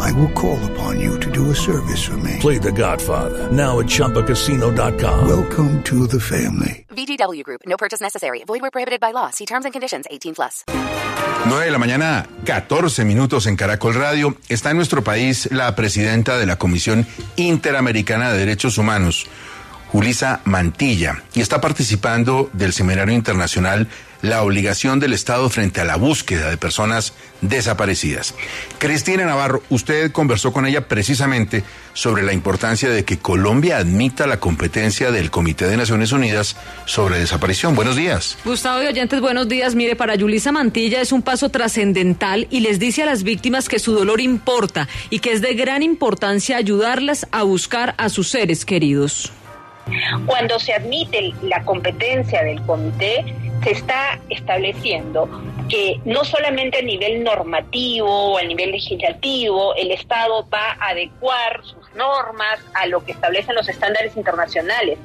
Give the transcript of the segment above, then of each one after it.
I will call upon you to do a service for me. Play The Godfather now at ChumbaCasino.com. Welcome to the family. VGW Group. No purchase necessary. Void where prohibited by law. See terms and conditions. 18 plus. 9 de la mañana, 14 minutos en Caracol Radio. Está en nuestro país la presidenta de la Comisión Interamericana de Derechos Humanos, Julisa Mantilla, y está participando del Seminario Internacional La obligación del Estado frente a la búsqueda de personas desaparecidas. Cristina Navarro, usted conversó con ella precisamente sobre la importancia de que Colombia admita la competencia del Comité de Naciones Unidas sobre desaparición. Buenos días. Gustavo y oyentes, buenos días. Mire, para Yulisa Mantilla es un paso trascendental y les dice a las víctimas que su dolor importa y que es de gran importancia ayudarlas a buscar a sus seres queridos. Cuando se admite la competencia del comité, se está estableciendo que no solamente a nivel normativo o a nivel legislativo el Estado va a adecuar sus normas a lo que establecen los estándares internacionales,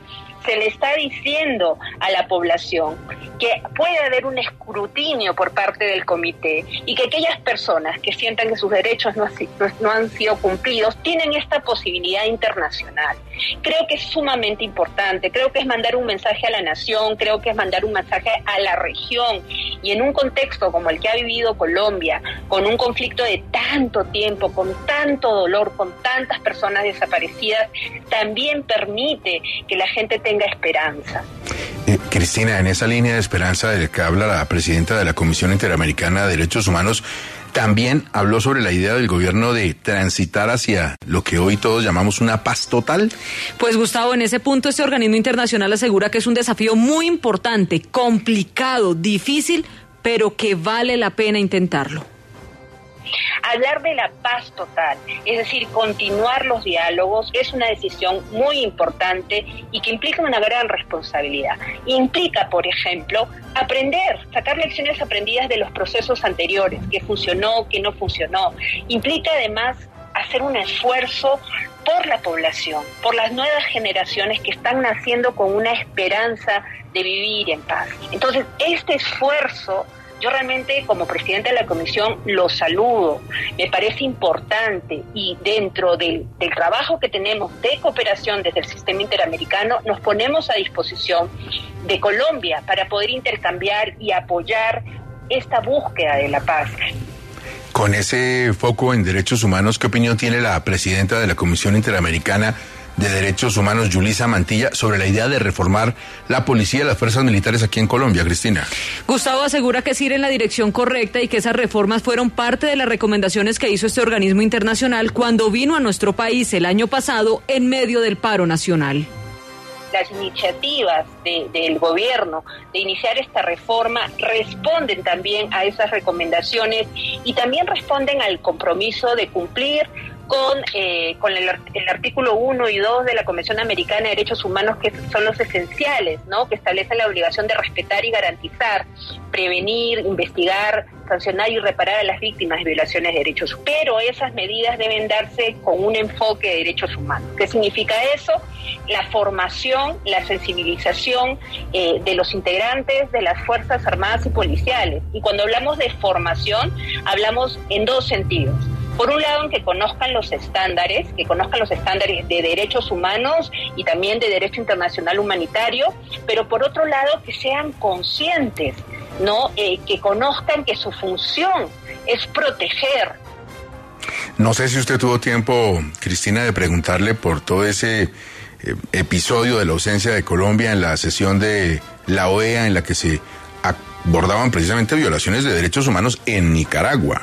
se le está diciendo a la población que puede haber un escrutinio por parte del comité y que aquellas personas que sientan que sus derechos no, han sido cumplidos tienen esta posibilidad internacional. Creo que es sumamente importante, creo que es mandar un mensaje a la nación, creo que es mandar un mensaje a la región y en un contexto como el que ha vivido Colombia, con un conflicto de tanto tiempo, con tanto dolor, con tantas personas desaparecidas, también permite que la gente tenga esperanza. Eh, Cristina, en esa línea de esperanza de que habla la presidenta de la Comisión Interamericana de Derechos Humanos, también habló sobre la idea del gobierno de transitar hacia lo que hoy todos llamamos una paz total. Pues Gustavo, en ese punto este organismo internacional asegura que es un desafío muy importante, complicado, difícil, pero que vale la pena intentarlo hablar de la paz total, es decir, continuar los diálogos, es una decisión muy importante y que implica una gran responsabilidad. Implica, por ejemplo, aprender, sacar lecciones aprendidas de los procesos anteriores, que funcionó, que no funcionó. Implica además hacer un esfuerzo por la población, por las nuevas generaciones que están naciendo con una esperanza de vivir en paz. Entonces, este esfuerzo yo realmente como presidente de la comisión lo saludo, me parece importante y dentro del, del, trabajo que tenemos de cooperación desde el sistema interamericano nos ponemos a disposición de Colombia para poder intercambiar y apoyar esta búsqueda de la paz. Con ese foco en derechos humanos, ¿qué opinión tiene la presidenta de la Comisión Interamericana? De Derechos Humanos, Yulisa Mantilla, sobre la idea de reformar la policía y las fuerzas militares aquí en Colombia, Cristina. Gustavo asegura que es ir en la dirección correcta y que esas reformas fueron parte de las recomendaciones que hizo este organismo internacional cuando vino a nuestro país el año pasado en medio del paro nacional las iniciativas de, del gobierno de iniciar esta reforma responden también a esas recomendaciones y también responden al compromiso de cumplir con, eh, con el, el, artículo 1 y 2 de la Convención Americana de Derechos Humanos, que son los esenciales, ¿no? que establecen la obligación de respetar y garantizar, prevenir, investigar, sancionar y reparar a las víctimas de violaciones de derechos. Pero esas medidas deben darse con un enfoque de derechos humanos. ¿Qué significa eso? La formación, la sensibilización eh, de los integrantes de las Fuerzas Armadas y Policiales. Y cuando hablamos de formación, hablamos en dos sentidos por un lado, en que conozcan los estándares, que conozcan los estándares de derechos humanos y también de derecho internacional humanitario, pero por otro lado, que sean conscientes, ¿no? Eh, que conozcan que su función es proteger. No sé si usted tuvo tiempo, Cristina, de preguntarle por todo ese eh, episodio de la ausencia de Colombia en la sesión de la OEA en la que se abordaban precisamente violaciones de derechos humanos en Nicaragua.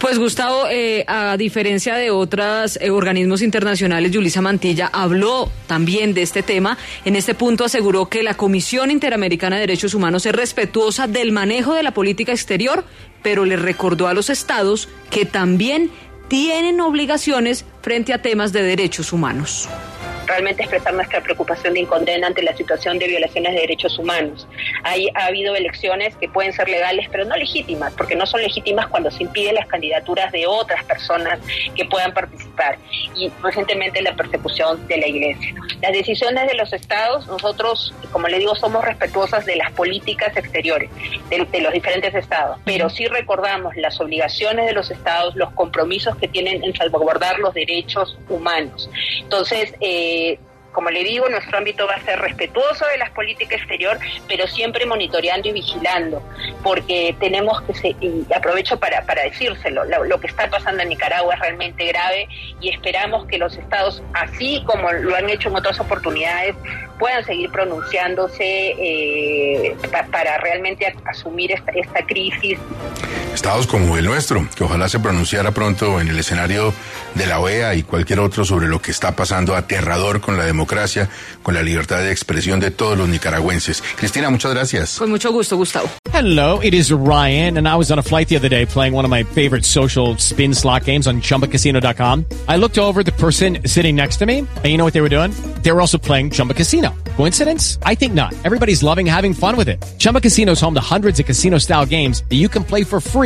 Pues Gustavo, eh, a diferencia de otros eh, organismos internacionales, Yulisa Mantilla habló también de este tema. En este punto aseguró que la Comisión Interamericana de Derechos Humanos es respetuosa del manejo de la política exterior, pero le recordó a los estados que también tienen obligaciones frente a temas de derechos humanos. Realmente expresar nuestra preocupación de incondena ante la situación de violaciones de derechos humanos. Hay, ha habido elecciones que pueden ser legales, pero no legítimas, porque no son legítimas cuando se impiden las candidaturas de otras personas que puedan participar. Y recientemente la persecución de la Iglesia. Las decisiones de los estados, nosotros, como le digo, somos respetuosas de las políticas exteriores de, de los diferentes estados, pero sí recordamos las obligaciones de los estados, los compromisos que tienen en salvaguardar los derechos humanos. Entonces, eh, como le digo, nuestro ámbito va a ser respetuoso de las políticas exterior, pero siempre monitoreando y vigilando, porque tenemos que, se, y aprovecho para, para decírselo, lo, que está pasando en Nicaragua es realmente grave y esperamos que los estados, así como lo han hecho en otras oportunidades, puedan seguir pronunciándose eh, pa, para realmente asumir esta, esta crisis. Estados como el nuestro, que ojalá se pronunciara pronto en el escenario de la OEA y cualquier otro sobre lo que está pasando aterrador con la democracia, con la libertad de expresión de todos los nicaragüenses. Cristina, muchas gracias. Con mucho gusto, Gustavo. Hello, it is Ryan, and I was on a flight the other day playing one of my favorite social spin slot games on chumbacasino.com. I looked over the person sitting next to me, and you know what they were doing? They were also playing Chumba Casino. Coincidence? I think not. Everybody's loving having fun with it. Chumba Casino is home to hundreds of casino style games that you can play for free